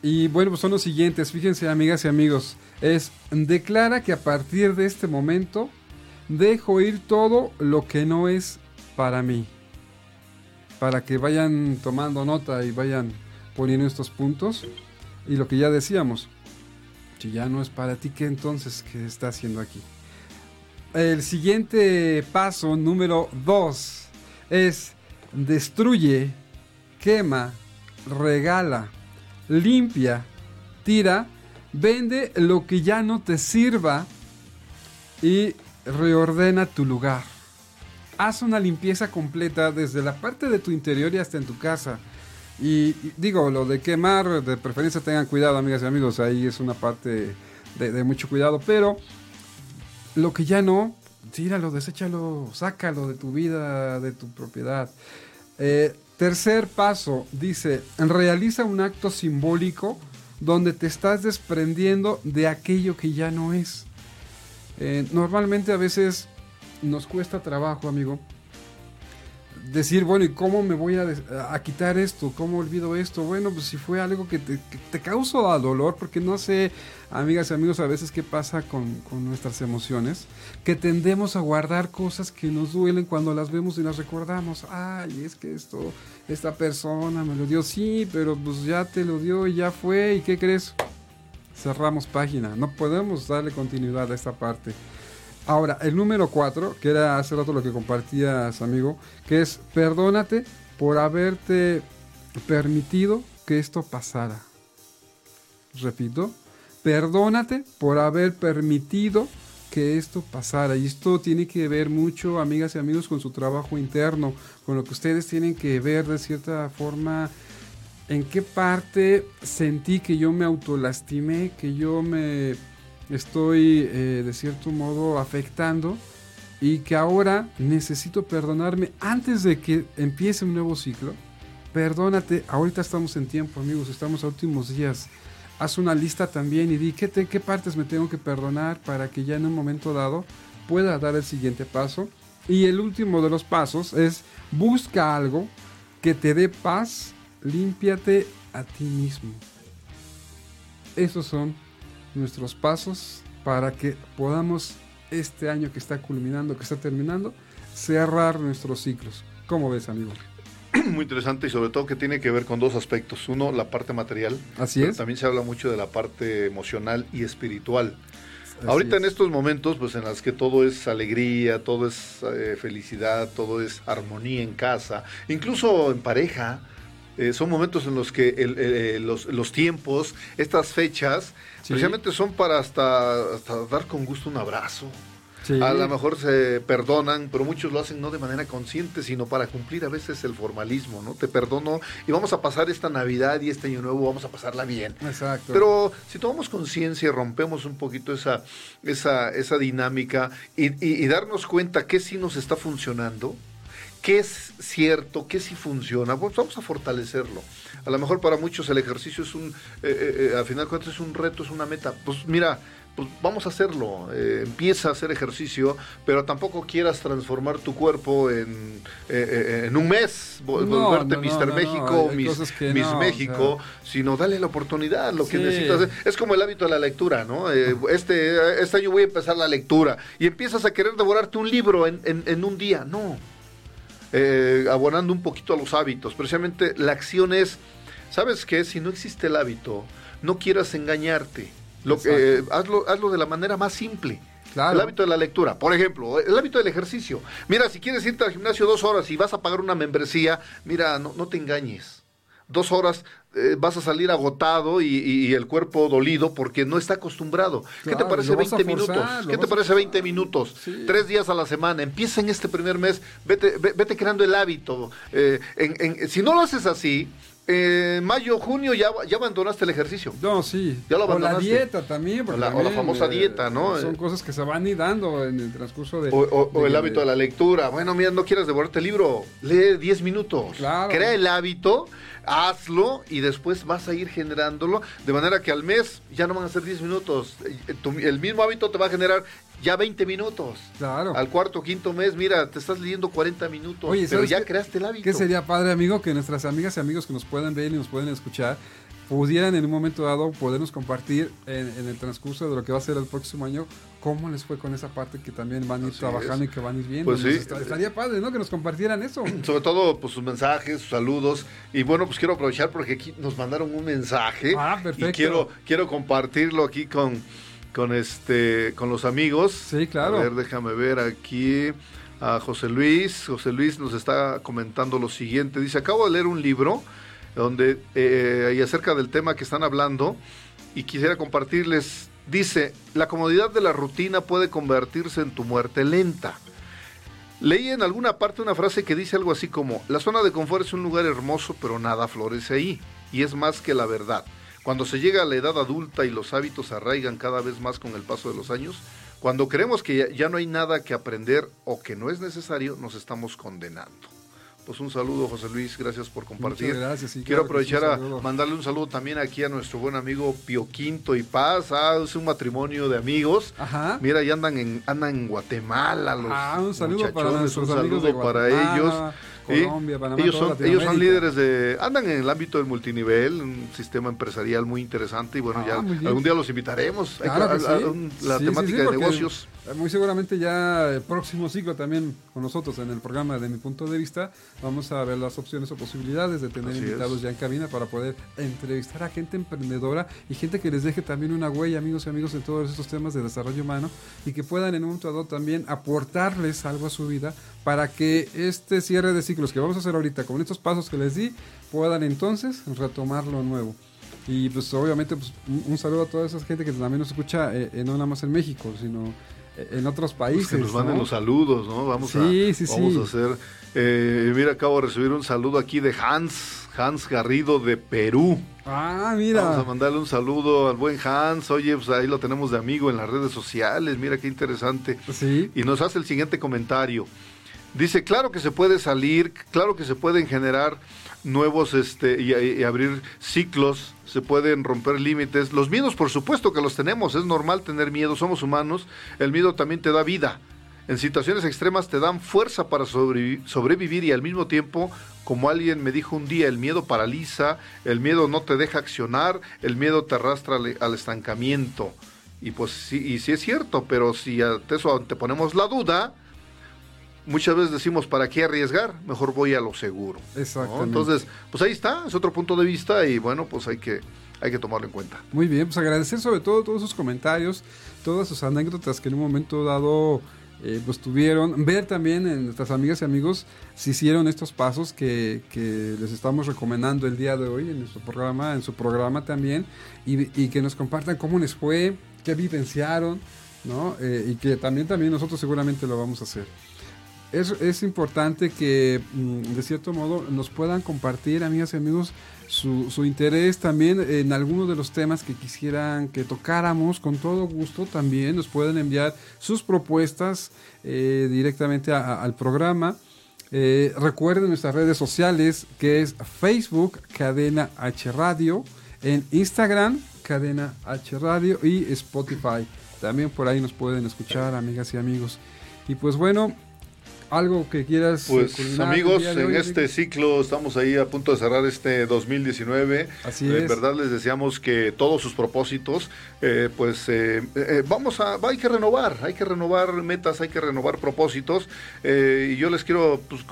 Y bueno, pues son los siguientes, fíjense amigas y amigos, es declara que a partir de este momento dejo ir todo lo que no es para mí. Para que vayan tomando nota y vayan poniendo estos puntos. Y lo que ya decíamos, si ya no es para ti, ¿qué entonces qué está haciendo aquí? El siguiente paso, número 2, es destruye, quema, regala, limpia, tira, vende lo que ya no te sirva y reordena tu lugar. Haz una limpieza completa desde la parte de tu interior y hasta en tu casa. Y, digo, lo de quemar, de preferencia tengan cuidado, amigas y amigos, ahí es una parte de, de mucho cuidado, pero lo que ya no, tíralo, deséchalo, sácalo de tu vida, de tu propiedad. Eh, tercer paso, dice, realiza un acto simbólico donde te estás desprendiendo de aquello que ya no es. Eh, normalmente a veces nos cuesta trabajo, amigo, decir, bueno, ¿y cómo me voy a, a quitar esto? ¿Cómo olvido esto? Bueno, pues si fue algo que te, que te causa dolor, porque no sé, amigas y amigos, a veces qué pasa con, con nuestras emociones, que tendemos a guardar cosas que nos duelen cuando las vemos y las recordamos. Ay, es que esto, esta persona me lo dio, sí, pero pues ya te lo dio y ya fue, ¿y qué crees? Cerramos página, no podemos darle continuidad a esta parte. Ahora, el número 4, que era hace rato lo que compartías, amigo, que es perdónate por haberte permitido que esto pasara. Repito, perdónate por haber permitido que esto pasara. Y esto tiene que ver mucho, amigas y amigos, con su trabajo interno, con lo que ustedes tienen que ver de cierta forma en qué parte sentí que yo me autolastimé, que yo me estoy eh, de cierto modo afectando y que ahora necesito perdonarme antes de que empiece un nuevo ciclo. Perdónate, ahorita estamos en tiempo, amigos, estamos a últimos días. Haz una lista también y di qué, qué partes me tengo que perdonar para que ya en un momento dado pueda dar el siguiente paso. Y el último de los pasos es busca algo que te dé paz, límpiate a ti mismo. Esos son nuestros pasos para que podamos este año que está culminando, que está terminando, cerrar nuestros ciclos. ¿Cómo ves, amigo? Muy interesante y sobre todo que tiene que ver con dos aspectos. Uno, la parte material. Así pero es. También se habla mucho de la parte emocional y espiritual. Así Ahorita es. en estos momentos, pues en las que todo es alegría, todo es eh, felicidad, todo es armonía en casa, incluso en pareja, eh, son momentos en los que el- eh, los, los tiempos, estas fechas, Sí. precisamente son para hasta, hasta dar con gusto un abrazo. Sí. A lo mejor se perdonan, pero muchos lo hacen no de manera consciente, sino para cumplir a veces el formalismo, ¿no? Te perdono y vamos a pasar esta Navidad y este Año Nuevo, vamos a pasarla bien. Exacto. Pero si tomamos conciencia y rompemos un poquito esa, esa, esa dinámica y, y- y darnos cuenta que sí nos está funcionando, qué es cierto, qué sí funciona, pues vamos a fortalecerlo. A lo mejor para muchos el ejercicio es un, eh, eh, eh, al final de cuentas es un reto, es una meta. Pues mira, pues vamos a hacerlo. Eh, empieza a hacer ejercicio, pero tampoco quieras transformar tu cuerpo en, eh, en un mes, vol- No, volverte no, no, México, no, o México, sino dale la oportunidad, lo que necesitas. Es como el hábito de la lectura, ¿no? Eh, este, este año voy a empezar la lectura y empiezas a querer devorarte un libro en, en- en un día. No. Eh, abonando un poquito a los hábitos. Precisamente la acción es, ¿sabes qué? Si no existe el hábito, no quieras engañarte. Lo, que- eh, hazlo, hazlo de la manera más simple. Claro. El hábito de la lectura, por ejemplo, el hábito del ejercicio. Mira, si quieres irte al gimnasio dos horas y vas a pagar una membresía, mira, no, no te engañes. Dos horas eh, vas a salir agotado y, y- y el cuerpo dolido porque no está acostumbrado. ¿Qué te parece lo vas a 20 forzar, minutos? ¿Qué te parece 20 minutos? Sí. Tres días a la semana. Empieza en este primer mes, vete, ve- vete creando el hábito. Eh, en- en- si no lo haces así, en mayo, junio ya, ya abandonaste el ejercicio. No, sí. Ya lo o la abandonaste. dieta también. porque O la- o la famosa dieta, ¿no? Son Eh, cosas que se van ir dando en el transcurso de... O, o- o el hábito de la lectura. Bueno, mira, no quieras devorarte el libro. Lee 10 minutos. Claro. Crea el hábito, hazlo y después vas a ir generándolo. De manera que al mes ya no van a ser 10 minutos. Eh, el mismo hábito te va a generar ya 20 minutos. Claro. Al cuarto, quinto mes, mira, te estás leyendo 40 minutos. Oye, pero ¿sabes ya qué- creaste el hábito. ¿Qué sería padre, amigo, que nuestras amigas y amigos que nos puedan ver y nos pueden escuchar pudieran en un momento dado podernos compartir en, en el transcurso de lo que va a ser el próximo año cómo les fue con esa parte que también van a ir Así trabajando es. y que van a ir viendo. Pues sí. estaría padre, ¿no? Que nos compartieran eso. Sobre todo, pues sus mensajes, sus saludos. Y bueno, pues quiero aprovechar porque aquí nos mandaron un mensaje. Ah, perfecto. Y quiero, quiero compartirlo aquí con, con este con los amigos. Sí, claro. A ver, déjame ver aquí a José Luis. José Luis nos está comentando lo siguiente. Dice, acabo de leer un libro donde eh, y acerca del tema que están hablando y quisiera compartirles. Dice, la comodidad de la rutina puede convertirse en tu muerte lenta. Leí en alguna parte una frase que dice algo así como, la zona de confort es un lugar hermoso, pero nada florece ahí. Y es más que la verdad. Cuando se llega a la edad adulta y los hábitos arraigan cada vez más con el paso de los años, cuando creemos que ya, no hay nada que aprender o que no es necesario, nos estamos condenando. Pues un saludo, José Luis, gracias por compartir. Muchas gracias, sí, Quiero claro aprovechar a mandarle un saludo también aquí a nuestro buen amigo Pio Quinto y Paz. Ah, es un matrimonio de amigos. Ajá. Mira, ya andan en, andan en Guatemala los Ah, un saludo para nuestros un saludo ellos. Colombia, Panamá, ellos, son, ellos son líderes de, andan en el ámbito del multinivel, un sistema empresarial muy interesante y bueno, Ah, ya algún día los invitaremos. Claro a- a- sí. un- la Sí, temática de negocios. Muy seguramente ya el próximo ciclo también con nosotros en el programa de mi punto de vista vamos a ver las opciones o posibilidades de tener Así invitados es. ya en cabina para poder entrevistar a gente emprendedora y gente que les deje también una huella, amigos y amigos, en todos estos temas de desarrollo humano y que puedan en un momento dado también aportarles algo a su vida para que este cierre de ciclos que vamos a hacer ahorita con estos pasos que les di puedan entonces retomar lo nuevo. Y pues obviamente pues, un, un saludo a toda esa gente que también nos escucha, eh, eh, no nada más en México, sino en otros Pues países. que nos manden ¿no? los saludos, ¿no? Vamos Sí, a, sí, vamos sí. a hacer. eh, mira, acabo de recibir un saludo aquí de Hans, Hans Garrido de Perú. Ah, Vamos a mira. mandarle un saludo al buen Hans. Oye, pues ahí lo tenemos de amigo en las redes sociales. Mira qué interesante. Sí. Y nos hace el siguiente comentario. Dice, claro que se puede salir, claro que se pueden generar nuevos este y, abrir ciclos, se pueden romper límites. Los miedos, por supuesto que los tenemos, es normal tener miedo, somos humanos. El miedo también te da vida. En situaciones extremas te dan fuerza para sobrevi- sobrevivir y al mismo tiempo, como alguien me dijo un día, el miedo paraliza, el miedo no te deja accionar, el miedo te arrastra al, estancamiento. Y pues sí, y sí es cierto, pero si a eso te ponemos la duda, muchas veces decimos, ¿para qué arriesgar? Mejor voy a lo seguro. ¿no? Exactamente. Entonces, pues ahí está, es otro punto de vista y bueno, pues hay que, hay que tomarlo en cuenta. Muy bien, pues agradecer sobre todo todos sus comentarios, todas sus anécdotas que en un momento dado eh, pues tuvieron. Ver también en nuestras amigas y amigos si hicieron estos pasos que, que les estamos recomendando el día de hoy en nuestro programa, en su programa también, y, y que nos compartan cómo les fue, qué vivenciaron, ¿no? Eh, y que también, también nosotros seguramente lo vamos a hacer. Es, es importante que mm, de cierto modo nos puedan compartir, amigas y amigos, su, su interés también en algunos de los temas que quisieran que tocáramos con todo gusto también. Nos pueden enviar sus propuestas eh, directamente al programa. Eh, recuerden nuestras redes sociales que es Facebook Cadena H Radio, en Instagram Cadena H Radio y Spotify también por ahí nos pueden escuchar, amigas y amigos. Y pues bueno, algo que quieras pues amigos en este ciclo estamos ahí a punto de cerrar este 2019 así es en verdad les deseamos que todos sus propósitos eh, pues eh, eh, vamos a hay que renovar hay que renovar metas hay que renovar propósitos y yo les quiero pues,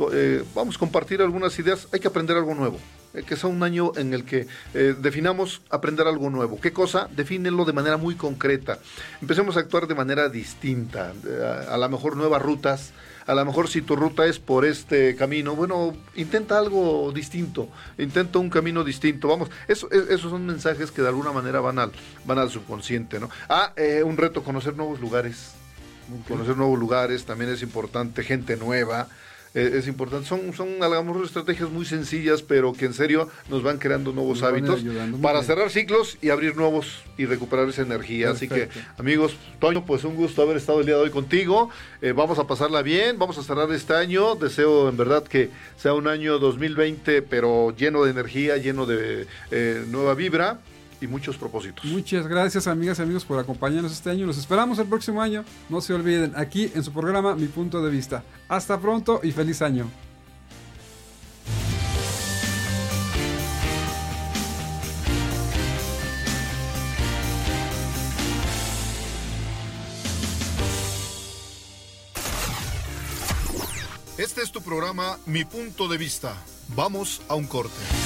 vamos a compartir algunas ideas hay que aprender algo nuevo que sea un año en el que definamos aprender algo nuevo. ¿Qué cosa? Defínenlo de manera muy concreta. Empecemos a actuar de manera distinta, a, a lo mejor nuevas rutas, a lo mejor si tu ruta es por este camino, bueno, intenta algo distinto, intenta un camino distinto, vamos, eso, e, esos son mensajes que de alguna manera van al, van al subconsciente, ¿no? Ah, eh, un reto, conocer nuevos lugares, conocer nuevos lugares también es importante, gente nueva, eh, es importante. Son, son, hagamos estrategias muy sencillas, pero que en serio nos van creando nuevos hábitos para cerrar ciclos y abrir nuevos y recuperar esa energía. Así que, amigos, Toño, pues un gusto haber estado el día de hoy contigo. Eh, vamos a pasarla bien, vamos a cerrar este año. Deseo en verdad que sea un año 2020, pero lleno de energía, lleno de eh, nueva vibra y muchos propósitos. Muchas gracias amigas y amigos por acompañarnos este año. Los esperamos el próximo año. No se olviden, aquí en su programa Mi Punto de Vista. Hasta pronto y feliz año. Este es tu programa Mi Punto de Vista. Vamos a un corte.